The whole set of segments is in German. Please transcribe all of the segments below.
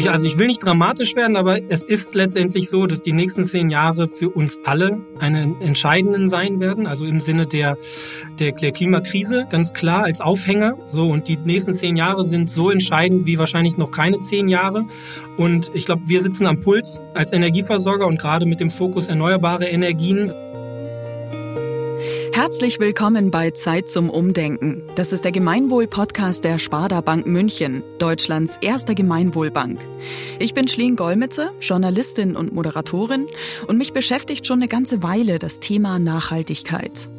Ich, also ich will nicht dramatisch werden, aber es ist letztendlich so, dass die nächsten zehn Jahre für uns alle eine entscheidenden sein werden. Also im Sinne der, der, der Klimakrise, ganz klar als Aufhänger. So, und die nächsten zehn Jahre sind so entscheidend wie wahrscheinlich noch keine zehn Jahre. Und ich glaube, wir sitzen am Puls als Energieversorger und gerade mit dem Fokus erneuerbare Energien Herzlich willkommen bei Zeit zum Umdenken. Das ist der Gemeinwohl-Podcast der Sparda Bank München, Deutschlands erster Gemeinwohlbank. Ich bin Schleen Golmitze, Journalistin und Moderatorin und mich beschäftigt schon eine ganze Weile das Thema Nachhaltigkeit.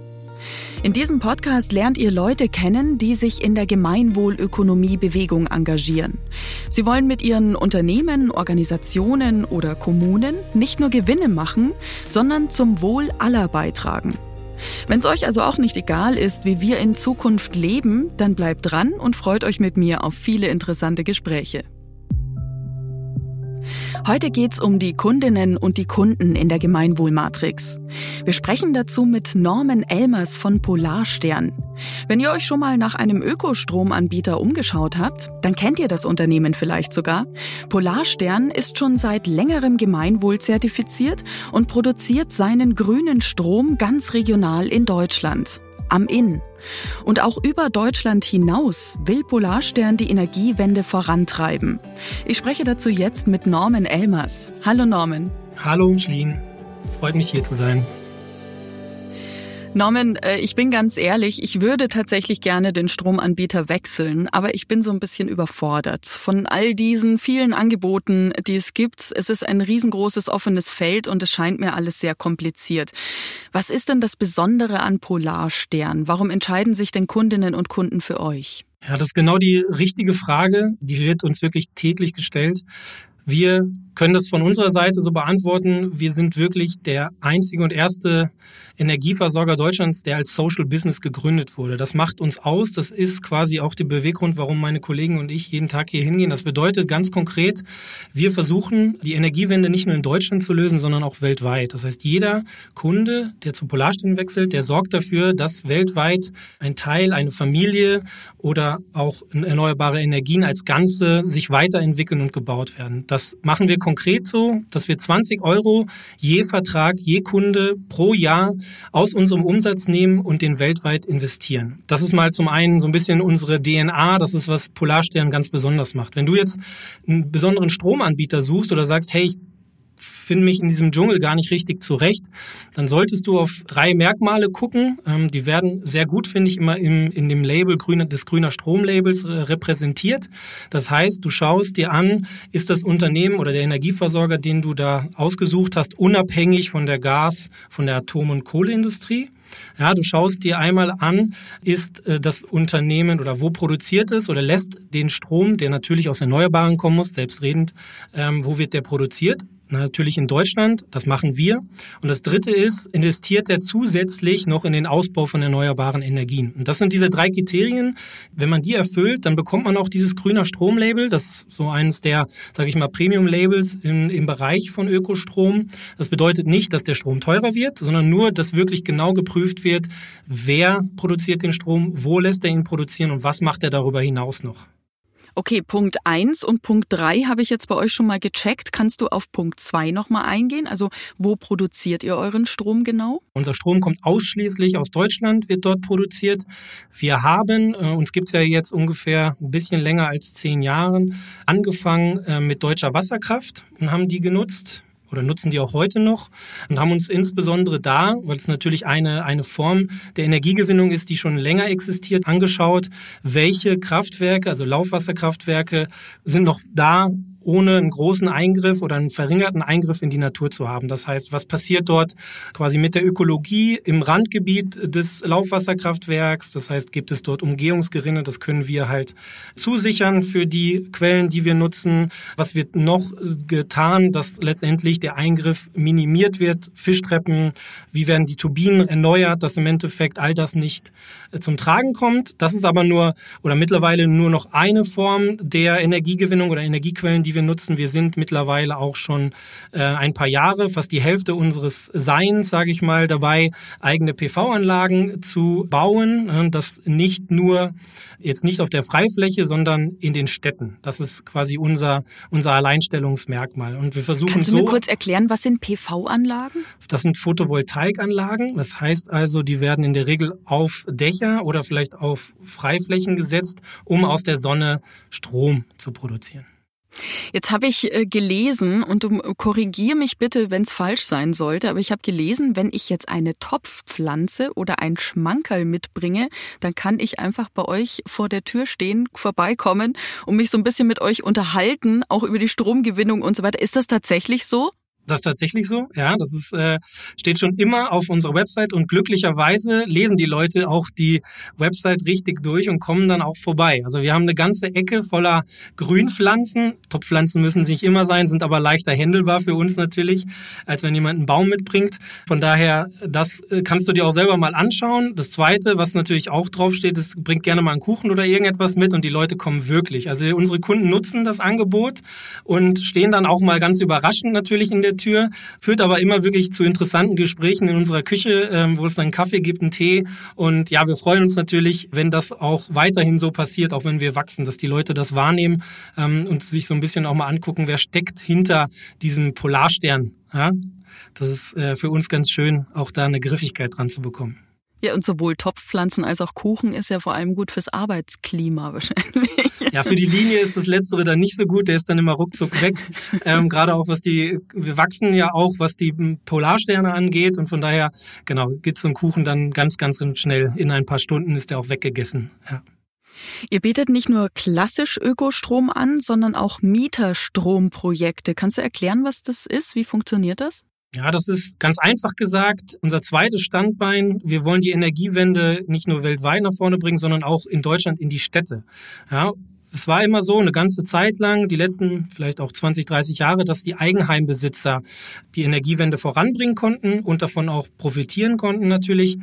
In diesem Podcast lernt ihr Leute kennen, die sich in der Gemeinwohlökonomie-Bewegung engagieren. Sie wollen mit ihren Unternehmen, Organisationen oder Kommunen nicht nur Gewinne machen, sondern zum Wohl aller beitragen. Wenn es euch also auch nicht egal ist, wie wir in Zukunft leben, dann bleibt dran und freut euch mit mir auf viele interessante Gespräche. Heute geht's um die Kundinnen und die Kunden in der Gemeinwohlmatrix. Wir sprechen dazu mit Norman Elmers von Polarstern. Wenn ihr euch schon mal nach einem Ökostromanbieter umgeschaut habt, dann kennt ihr das Unternehmen vielleicht sogar. Polarstern ist schon seit längerem Gemeinwohl zertifiziert und produziert seinen grünen Strom ganz regional in Deutschland am Inn. Und auch über Deutschland hinaus will Polarstern die Energiewende vorantreiben. Ich spreche dazu jetzt mit Norman Elmers. Hallo Norman. Hallo Schlien. Freut mich hier zu sein. Norman, äh, ich bin ganz ehrlich, ich würde tatsächlich gerne den Stromanbieter wechseln, aber ich bin so ein bisschen überfordert von all diesen vielen Angeboten, die es gibt. Es ist ein riesengroßes offenes Feld und es scheint mir alles sehr kompliziert. Was ist denn das Besondere an Polarstern? Warum entscheiden sich denn Kundinnen und Kunden für euch? Ja, das ist genau die richtige Frage. Die wird uns wirklich täglich gestellt. Wir können das von unserer Seite so beantworten. Wir sind wirklich der einzige und erste Energieversorger Deutschlands, der als Social Business gegründet wurde. Das macht uns aus. Das ist quasi auch der Beweggrund, warum meine Kollegen und ich jeden Tag hier hingehen. Das bedeutet ganz konkret, wir versuchen, die Energiewende nicht nur in Deutschland zu lösen, sondern auch weltweit. Das heißt, jeder Kunde, der zu Polarstern wechselt, der sorgt dafür, dass weltweit ein Teil, eine Familie oder auch erneuerbare Energien als Ganze sich weiterentwickeln und gebaut werden. Das machen wir konkret so, dass wir 20 Euro je Vertrag, je Kunde pro Jahr aus unserem Umsatz nehmen und den weltweit investieren. Das ist mal zum einen so ein bisschen unsere DNA, das ist, was Polarstern ganz besonders macht. Wenn du jetzt einen besonderen Stromanbieter suchst oder sagst, hey, ich finde mich in diesem Dschungel gar nicht richtig zurecht, dann solltest du auf drei Merkmale gucken. Ähm, die werden sehr gut, finde ich, immer im, in dem Label grüne, des grüner Stromlabels äh, repräsentiert. Das heißt, du schaust dir an, ist das Unternehmen oder der Energieversorger, den du da ausgesucht hast, unabhängig von der Gas, von der Atom- und Kohleindustrie? Ja, du schaust dir einmal an, ist äh, das Unternehmen oder wo produziert es oder lässt den Strom, der natürlich aus Erneuerbaren kommen muss, selbstredend, ähm, wo wird der produziert? Natürlich in Deutschland, das machen wir. Und das Dritte ist, investiert er zusätzlich noch in den Ausbau von erneuerbaren Energien. Und das sind diese drei Kriterien. Wenn man die erfüllt, dann bekommt man auch dieses grüner Stromlabel. Das ist so eines der, sage ich mal, Premium-Labels im Bereich von Ökostrom. Das bedeutet nicht, dass der Strom teurer wird, sondern nur, dass wirklich genau geprüft wird, wer produziert den Strom, wo lässt er ihn produzieren und was macht er darüber hinaus noch. Okay, Punkt 1 und Punkt 3 habe ich jetzt bei euch schon mal gecheckt. Kannst du auf Punkt 2 nochmal eingehen? Also wo produziert ihr euren Strom genau? Unser Strom kommt ausschließlich aus Deutschland, wird dort produziert. Wir haben, äh, uns gibt's ja jetzt ungefähr ein bisschen länger als zehn Jahren, angefangen äh, mit deutscher Wasserkraft und haben die genutzt oder nutzen die auch heute noch und haben uns insbesondere da, weil es natürlich eine, eine Form der Energiegewinnung ist, die schon länger existiert, angeschaut, welche Kraftwerke, also Laufwasserkraftwerke, sind noch da, ohne einen großen Eingriff oder einen verringerten Eingriff in die Natur zu haben. Das heißt, was passiert dort quasi mit der Ökologie im Randgebiet des Laufwasserkraftwerks? Das heißt, gibt es dort Umgehungsgerinne? Das können wir halt zusichern für die Quellen, die wir nutzen. Was wird noch getan, dass letztendlich der Eingriff minimiert wird? Fischtreppen, wie werden die Turbinen erneuert, dass im Endeffekt all das nicht äh, zum Tragen kommt. Das ist aber nur oder mittlerweile nur noch eine Form der Energiegewinnung oder Energiequellen, die die wir nutzen. Wir sind mittlerweile auch schon äh, ein paar Jahre, fast die Hälfte unseres Seins, sage ich mal, dabei, eigene PV-Anlagen zu bauen. Das nicht nur jetzt nicht auf der Freifläche, sondern in den Städten. Das ist quasi unser, unser Alleinstellungsmerkmal. Und wir versuchen Kannst du so, mir kurz erklären, was sind PV-Anlagen? Das sind Photovoltaikanlagen. Das heißt also, die werden in der Regel auf Dächer oder vielleicht auf Freiflächen gesetzt, um aus der Sonne Strom zu produzieren. Jetzt habe ich äh, gelesen und du korrigier mich bitte, wenn es falsch sein sollte, aber ich habe gelesen, wenn ich jetzt eine Topfpflanze oder ein Schmankerl mitbringe, dann kann ich einfach bei euch vor der Tür stehen, vorbeikommen und mich so ein bisschen mit euch unterhalten, auch über die Stromgewinnung und so weiter. Ist das tatsächlich so? Das ist tatsächlich so, ja. Das ist, äh, steht schon immer auf unserer Website und glücklicherweise lesen die Leute auch die Website richtig durch und kommen dann auch vorbei. Also wir haben eine ganze Ecke voller Grünpflanzen. Topfpflanzen müssen nicht immer sein, sind aber leichter händelbar für uns natürlich, als wenn jemand einen Baum mitbringt. Von daher, das äh, kannst du dir auch selber mal anschauen. Das zweite, was natürlich auch draufsteht, ist, bringt gerne mal einen Kuchen oder irgendetwas mit und die Leute kommen wirklich. Also unsere Kunden nutzen das Angebot und stehen dann auch mal ganz überraschend natürlich in der Tür, führt aber immer wirklich zu interessanten Gesprächen in unserer Küche, ähm, wo es dann Kaffee gibt, einen Tee. Und ja, wir freuen uns natürlich, wenn das auch weiterhin so passiert, auch wenn wir wachsen, dass die Leute das wahrnehmen ähm, und sich so ein bisschen auch mal angucken, wer steckt hinter diesem Polarstern. Ja? Das ist äh, für uns ganz schön, auch da eine Griffigkeit dran zu bekommen. Ja, und sowohl Topfpflanzen als auch Kuchen ist ja vor allem gut fürs Arbeitsklima wahrscheinlich. Ja, für die Linie ist das Letztere dann nicht so gut. Der ist dann immer ruckzuck weg. ähm, Gerade auch was die, wir wachsen ja auch, was die Polarsterne angeht. Und von daher, genau, geht so ein Kuchen dann ganz, ganz schnell. In ein paar Stunden ist der auch weggegessen. Ja. Ihr bietet nicht nur klassisch Ökostrom an, sondern auch Mieterstromprojekte. Kannst du erklären, was das ist? Wie funktioniert das? Ja, das ist ganz einfach gesagt unser zweites Standbein. Wir wollen die Energiewende nicht nur weltweit nach vorne bringen, sondern auch in Deutschland in die Städte. Ja, es war immer so, eine ganze Zeit lang, die letzten vielleicht auch 20, 30 Jahre, dass die Eigenheimbesitzer die Energiewende voranbringen konnten und davon auch profitieren konnten natürlich.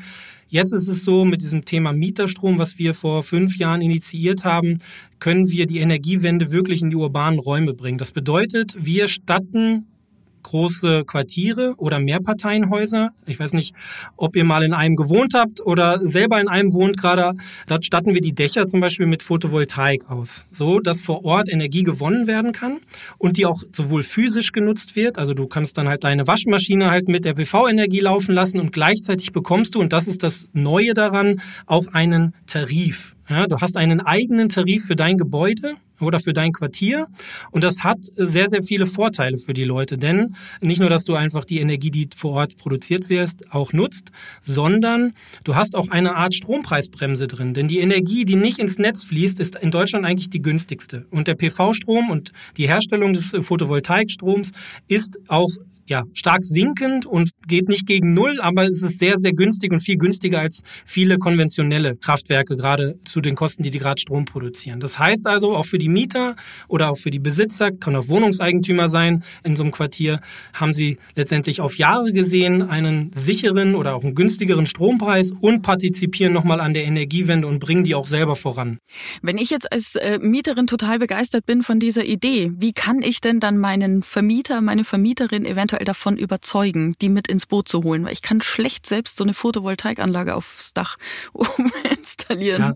Jetzt ist es so, mit diesem Thema Mieterstrom, was wir vor fünf Jahren initiiert haben, können wir die Energiewende wirklich in die urbanen Räume bringen. Das bedeutet, wir statten große Quartiere oder Mehrparteienhäuser. Ich weiß nicht, ob ihr mal in einem gewohnt habt oder selber in einem wohnt gerade. Dort statten wir die Dächer zum Beispiel mit Photovoltaik aus, so dass vor Ort Energie gewonnen werden kann und die auch sowohl physisch genutzt wird. Also du kannst dann halt deine Waschmaschine halt mit der PV-Energie laufen lassen und gleichzeitig bekommst du, und das ist das Neue daran, auch einen Tarif. Ja, du hast einen eigenen Tarif für dein Gebäude oder für dein Quartier. Und das hat sehr, sehr viele Vorteile für die Leute. Denn nicht nur, dass du einfach die Energie, die vor Ort produziert wird, auch nutzt, sondern du hast auch eine Art Strompreisbremse drin. Denn die Energie, die nicht ins Netz fließt, ist in Deutschland eigentlich die günstigste. Und der PV-Strom und die Herstellung des Photovoltaikstroms ist auch ja, stark sinkend und geht nicht gegen Null, aber es ist sehr, sehr günstig und viel günstiger als viele konventionelle Kraftwerke, gerade zu den Kosten, die die gerade Strom produzieren. Das heißt also, auch für die Mieter oder auch für die Besitzer, kann auch Wohnungseigentümer sein in so einem Quartier, haben sie letztendlich auf Jahre gesehen einen sicheren oder auch einen günstigeren Strompreis und partizipieren nochmal an der Energiewende und bringen die auch selber voran. Wenn ich jetzt als äh, Mieterin total begeistert bin von dieser Idee, wie kann ich denn dann meinen Vermieter, meine Vermieterin eventuell eventuell davon überzeugen, die mit ins Boot zu holen? Weil ich kann schlecht selbst so eine Photovoltaikanlage aufs Dach installieren. Ja.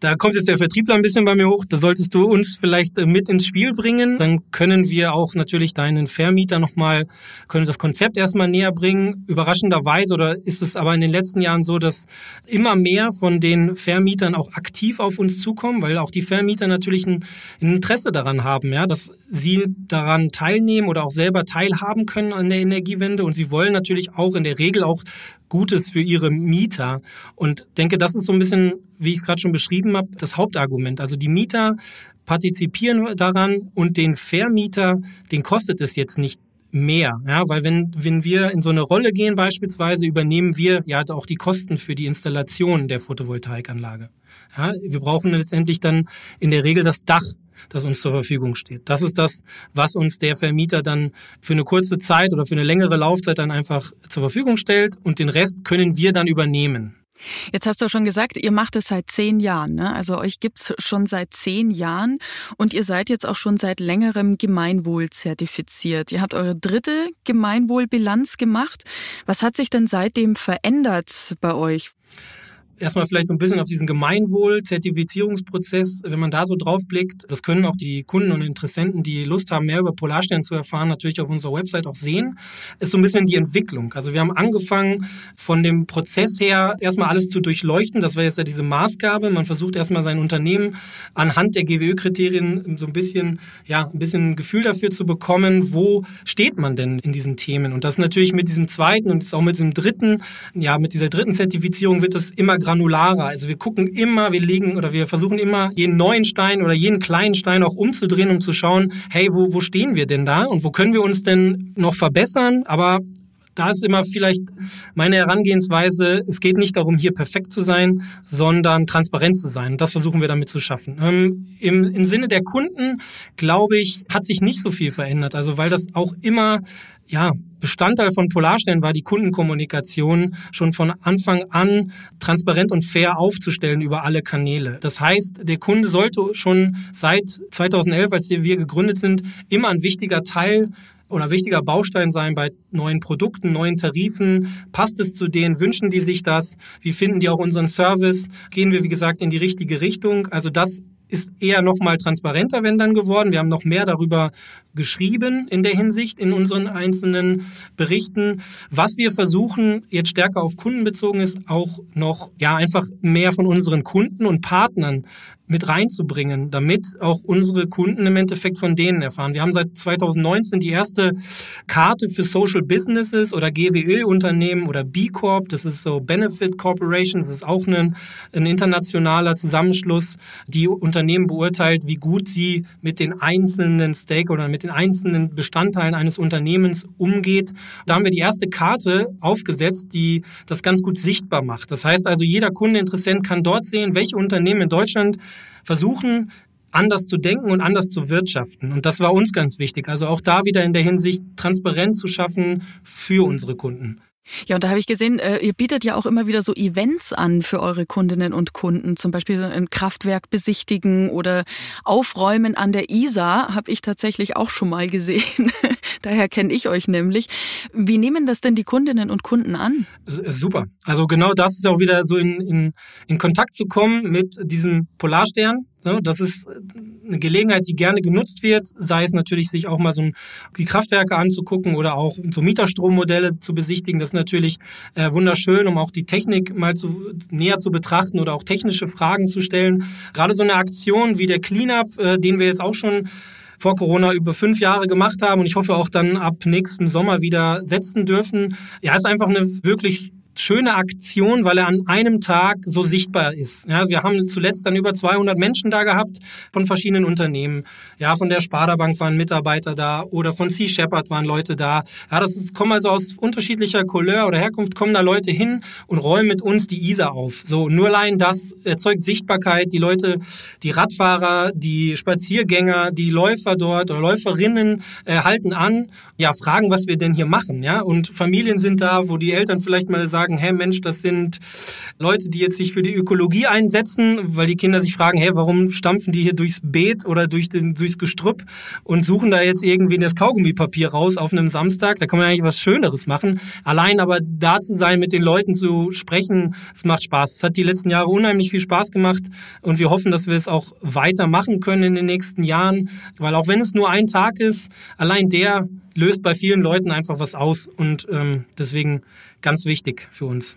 Da kommt jetzt der Vertriebler ein bisschen bei mir hoch. Da solltest du uns vielleicht äh, mit ins Spiel bringen. Dann können wir auch natürlich deinen Vermieter nochmal, können das Konzept erstmal näher bringen. Überraschenderweise oder ist es aber in den letzten Jahren so, dass immer mehr von den Vermietern auch aktiv auf uns zukommen, weil auch die Vermieter natürlich ein, ein Interesse daran haben, ja, dass sie daran teilnehmen oder auch selber teilhaben können an der Energiewende. Und sie wollen natürlich auch in der Regel auch Gutes für ihre Mieter. Und denke, das ist so ein bisschen, wie ich es gerade schon beschrieben habe, das Hauptargument. Also die Mieter partizipieren daran und den Vermieter, den kostet es jetzt nicht mehr, ja, weil wenn, wenn wir in so eine Rolle gehen beispielsweise, übernehmen wir ja auch die Kosten für die Installation der Photovoltaikanlage. Ja, wir brauchen letztendlich dann in der Regel das Dach das uns zur Verfügung steht. Das ist das, was uns der Vermieter dann für eine kurze Zeit oder für eine längere Laufzeit dann einfach zur Verfügung stellt und den Rest können wir dann übernehmen. Jetzt hast du schon gesagt, ihr macht es seit zehn Jahren. Ne? Also euch gibt's schon seit zehn Jahren und ihr seid jetzt auch schon seit längerem Gemeinwohl zertifiziert. Ihr habt eure dritte Gemeinwohlbilanz gemacht. Was hat sich denn seitdem verändert bei euch? Erstmal vielleicht so ein bisschen auf diesen Gemeinwohl-Zertifizierungsprozess, wenn man da so drauf blickt, das können auch die Kunden und Interessenten, die Lust haben, mehr über Polarstern zu erfahren, natürlich auf unserer Website auch sehen, ist so ein bisschen die Entwicklung. Also wir haben angefangen von dem Prozess her erstmal alles zu durchleuchten. Das war jetzt ja diese Maßgabe. Man versucht erstmal sein Unternehmen anhand der GWÖ-Kriterien so ein bisschen, ja, ein bisschen ein Gefühl dafür zu bekommen, wo steht man denn in diesen Themen? Und das natürlich mit diesem zweiten und auch mit diesem dritten, ja, mit dieser dritten Zertifizierung wird das immer granularer. Also wir gucken immer, wir legen oder wir versuchen immer jeden neuen Stein oder jeden kleinen Stein auch umzudrehen, um zu schauen, hey, wo, wo stehen wir denn da und wo können wir uns denn noch verbessern? Aber da ist immer vielleicht meine Herangehensweise, es geht nicht darum, hier perfekt zu sein, sondern transparent zu sein. Das versuchen wir damit zu schaffen. Ähm, im, Im Sinne der Kunden, glaube ich, hat sich nicht so viel verändert. Also weil das auch immer ja, Bestandteil von Polarstern war die Kundenkommunikation schon von Anfang an transparent und fair aufzustellen über alle Kanäle. Das heißt, der Kunde sollte schon seit 2011, als wir gegründet sind, immer ein wichtiger Teil oder wichtiger Baustein sein bei neuen Produkten, neuen Tarifen? Passt es zu denen? Wünschen die sich das? Wie finden die auch unseren Service? Gehen wir, wie gesagt, in die richtige Richtung? Also das ist eher noch mal transparenter, wenn dann geworden. Wir haben noch mehr darüber geschrieben in der Hinsicht in unseren einzelnen Berichten. Was wir versuchen, jetzt stärker auf Kunden bezogen ist, auch noch, ja, einfach mehr von unseren Kunden und Partnern mit reinzubringen, damit auch unsere Kunden im Endeffekt von denen erfahren. Wir haben seit 2019 die erste Karte für Social Businesses oder GWÖ-Unternehmen oder B Corp. Das ist so Benefit Corporation. Das ist auch ein, ein internationaler Zusammenschluss, die Unternehmen beurteilt, wie gut sie mit den einzelnen Stakeholdern, mit den einzelnen Bestandteilen eines Unternehmens umgeht. Da haben wir die erste Karte aufgesetzt, die das ganz gut sichtbar macht. Das heißt also, jeder Kundeinteressent kann dort sehen, welche Unternehmen in Deutschland versuchen, anders zu denken und anders zu wirtschaften. Und das war uns ganz wichtig. Also auch da wieder in der Hinsicht Transparenz zu schaffen für unsere Kunden. Ja, und da habe ich gesehen, äh, ihr bietet ja auch immer wieder so Events an für eure Kundinnen und Kunden. Zum Beispiel ein Kraftwerk besichtigen oder aufräumen an der Isar habe ich tatsächlich auch schon mal gesehen. Daher kenne ich euch nämlich. Wie nehmen das denn die Kundinnen und Kunden an? Super. Also genau das ist auch wieder so in, in, in Kontakt zu kommen mit diesem Polarstern, das ist eine Gelegenheit, die gerne genutzt wird, sei es natürlich sich auch mal so die Kraftwerke anzugucken oder auch so Mieterstrommodelle zu besichtigen. Das ist natürlich äh, wunderschön, um auch die Technik mal zu, näher zu betrachten oder auch technische Fragen zu stellen. Gerade so eine Aktion wie der Cleanup, äh, den wir jetzt auch schon vor Corona über fünf Jahre gemacht haben und ich hoffe auch dann ab nächstem Sommer wieder setzen dürfen. Ja, ist einfach eine wirklich schöne Aktion, weil er an einem Tag so sichtbar ist. Ja, wir haben zuletzt dann über 200 Menschen da gehabt von verschiedenen Unternehmen. Ja, von der Sparda Bank waren Mitarbeiter da oder von Sea Shepherd waren Leute da. Ja, das kommen also aus unterschiedlicher Couleur oder Herkunft kommen da Leute hin und räumen mit uns die Isar auf. So, nur allein das erzeugt Sichtbarkeit. Die Leute, die Radfahrer, die Spaziergänger, die Läufer dort oder Läuferinnen äh, halten an, ja, fragen, was wir denn hier machen, ja. Und Familien sind da, wo die Eltern vielleicht mal sagen, sagen, hey Mensch, das sind Leute, die jetzt sich für die Ökologie einsetzen, weil die Kinder sich fragen, hey, warum stampfen die hier durchs Beet oder durch den, durchs Gestrüpp und suchen da jetzt irgendwie das Kaugummipapier raus auf einem Samstag? Da kann man eigentlich was Schöneres machen. Allein aber da zu sein, mit den Leuten zu sprechen, das macht Spaß. Es hat die letzten Jahre unheimlich viel Spaß gemacht und wir hoffen, dass wir es auch weitermachen können in den nächsten Jahren, weil auch wenn es nur ein Tag ist, allein der löst bei vielen Leuten einfach was aus und ähm, deswegen ganz wichtig für uns.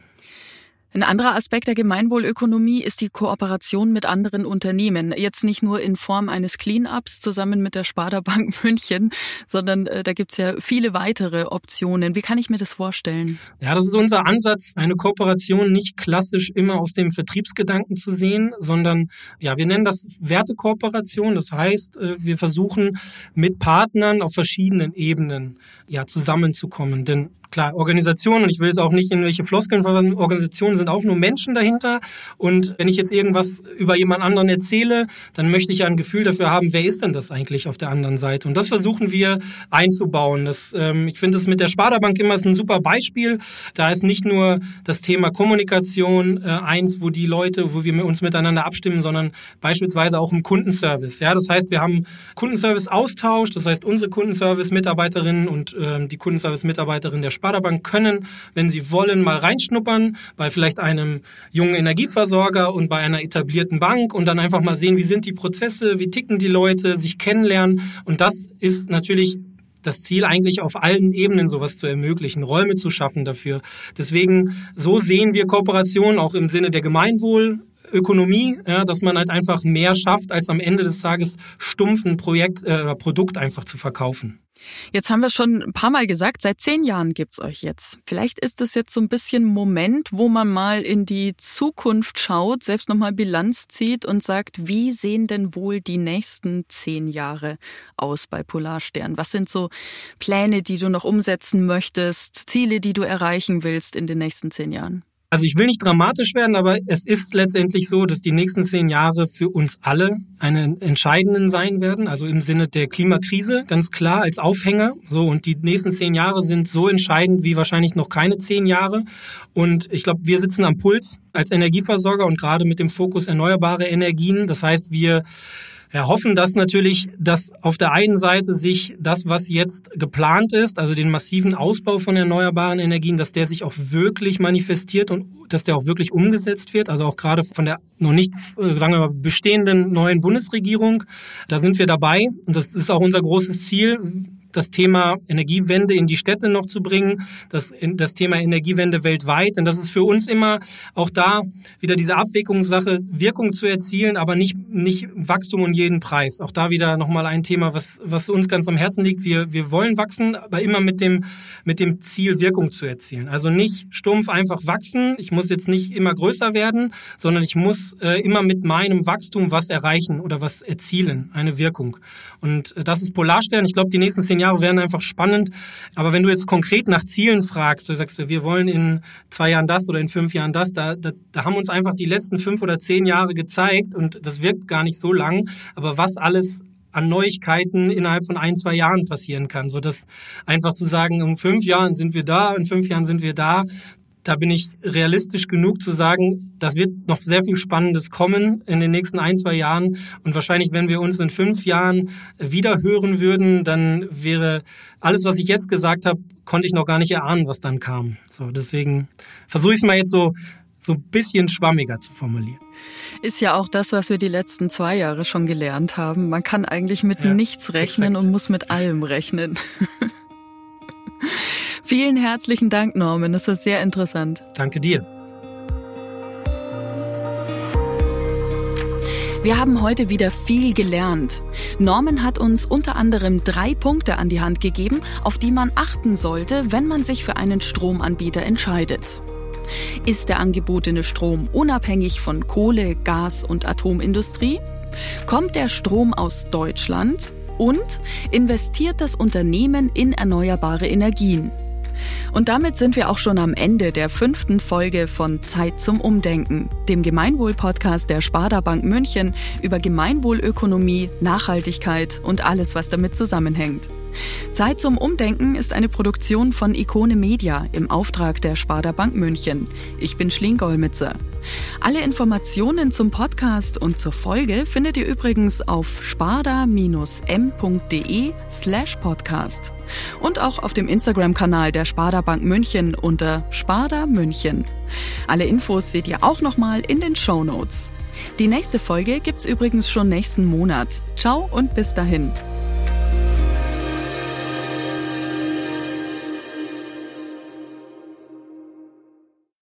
Ein anderer Aspekt der Gemeinwohlökonomie ist die Kooperation mit anderen Unternehmen. Jetzt nicht nur in Form eines Cleanups zusammen mit der Sparda Bank München, sondern äh, da gibt's ja viele weitere Optionen. Wie kann ich mir das vorstellen? Ja, das ist unser Ansatz, eine Kooperation nicht klassisch immer aus dem Vertriebsgedanken zu sehen, sondern ja, wir nennen das Wertekooperation. Das heißt, äh, wir versuchen mit Partnern auf verschiedenen Ebenen ja zusammenzukommen. Denn klar, Organisationen, und ich will jetzt auch nicht in welche Floskeln verwenden, Organisationen sind auch nur Menschen dahinter. Und wenn ich jetzt irgendwas über jemand anderen erzähle, dann möchte ich ja ein Gefühl dafür haben, wer ist denn das eigentlich auf der anderen Seite? Und das versuchen wir einzubauen. Das, ähm, ich finde es mit der Sparda-Bank immer ein super Beispiel. Da ist nicht nur das Thema Kommunikation äh, eins, wo die Leute, wo wir uns miteinander abstimmen, sondern beispielsweise auch im Kundenservice. Ja, das heißt, wir haben Kundenservice-Austausch, das heißt, unsere Kundenservice-Mitarbeiterinnen und ähm, die Kundenservice-Mitarbeiterinnen der Sparda-Bank können, wenn sie wollen, mal reinschnuppern bei vielleicht einem jungen Energieversorger und bei einer etablierten Bank und dann einfach mal sehen, wie sind die Prozesse, wie ticken die Leute, sich kennenlernen. Und das ist natürlich das Ziel eigentlich auf allen Ebenen sowas zu ermöglichen, Räume zu schaffen dafür. Deswegen, so sehen wir Kooperation auch im Sinne der Gemeinwohlökonomie, ja, dass man halt einfach mehr schafft, als am Ende des Tages stumpf ein Projekt äh, Produkt einfach zu verkaufen. Jetzt haben wir schon ein paar Mal gesagt, seit zehn Jahren gibt's euch jetzt. Vielleicht ist es jetzt so ein bisschen Moment, wo man mal in die Zukunft schaut, selbst nochmal Bilanz zieht und sagt, wie sehen denn wohl die nächsten zehn Jahre aus bei Polarstern? Was sind so Pläne, die du noch umsetzen möchtest, Ziele, die du erreichen willst in den nächsten zehn Jahren? Also ich will nicht dramatisch werden, aber es ist letztendlich so, dass die nächsten zehn Jahre für uns alle eine entscheidenden sein werden. Also im Sinne der Klimakrise, ganz klar als Aufhänger. So und die nächsten zehn Jahre sind so entscheidend wie wahrscheinlich noch keine zehn Jahre. Und ich glaube, wir sitzen am Puls als Energieversorger und gerade mit dem Fokus erneuerbare Energien. Das heißt, wir erhoffen das natürlich, dass auf der einen Seite sich das, was jetzt geplant ist, also den massiven Ausbau von erneuerbaren Energien, dass der sich auch wirklich manifestiert und dass der auch wirklich umgesetzt wird. Also auch gerade von der noch nicht, äh, sagen wir mal, bestehenden neuen Bundesregierung. Da sind wir dabei und das ist auch unser großes Ziel das Thema Energiewende in die Städte noch zu bringen, das, das Thema Energiewende weltweit. Denn das ist für uns immer auch da wieder diese Abwägungssache, Wirkung zu erzielen, aber nicht, nicht Wachstum um jeden Preis. Auch da wieder nochmal ein Thema, was, was uns ganz am Herzen liegt. Wir, wir wollen wachsen, aber immer mit dem, mit dem Ziel, Wirkung zu erzielen. Also nicht stumpf einfach wachsen. Ich muss jetzt nicht immer größer werden, sondern ich muss äh, immer mit meinem Wachstum was erreichen oder was erzielen, eine Wirkung. Und äh, das ist Polarstern. Ich glaube, die nächsten zehn Jahre werden einfach spannend. Aber wenn du jetzt konkret nach Zielen fragst, du sagst, wir wollen in zwei Jahren das oder in fünf Jahren das, da, da, da haben uns einfach die letzten fünf oder zehn Jahre gezeigt und das wirkt gar nicht so lang. Aber was alles an Neuigkeiten innerhalb von ein, zwei Jahren passieren kann. So dass einfach zu sagen, in fünf Jahren sind wir da, in fünf Jahren sind wir da, da bin ich realistisch genug zu sagen, da wird noch sehr viel Spannendes kommen in den nächsten ein, zwei Jahren. Und wahrscheinlich, wenn wir uns in fünf Jahren wieder hören würden, dann wäre alles, was ich jetzt gesagt habe, konnte ich noch gar nicht erahnen, was dann kam. So, deswegen versuche ich es mal jetzt so, so ein bisschen schwammiger zu formulieren. Ist ja auch das, was wir die letzten zwei Jahre schon gelernt haben. Man kann eigentlich mit ja, nichts rechnen exakt. und muss mit allem rechnen. Vielen herzlichen Dank, Norman. Das war sehr interessant. Danke dir. Wir haben heute wieder viel gelernt. Norman hat uns unter anderem drei Punkte an die Hand gegeben, auf die man achten sollte, wenn man sich für einen Stromanbieter entscheidet. Ist der angebotene Strom unabhängig von Kohle, Gas und Atomindustrie? Kommt der Strom aus Deutschland? Und investiert das Unternehmen in erneuerbare Energien? Und damit sind wir auch schon am Ende der fünften Folge von Zeit zum Umdenken, dem Gemeinwohl-Podcast der Sparda Bank München über Gemeinwohlökonomie, Nachhaltigkeit und alles, was damit zusammenhängt. Zeit zum Umdenken ist eine Produktion von Ikone Media im Auftrag der Sparda Bank München. Ich bin Schling Golmitzer. Alle Informationen zum Podcast und zur Folge findet ihr übrigens auf sparda-m.de slash podcast und auch auf dem Instagram-Kanal der Sparda Bank München unter Sparda München. Alle Infos seht ihr auch nochmal in den Show Notes. Die nächste Folge gibt's übrigens schon nächsten Monat. Ciao und bis dahin.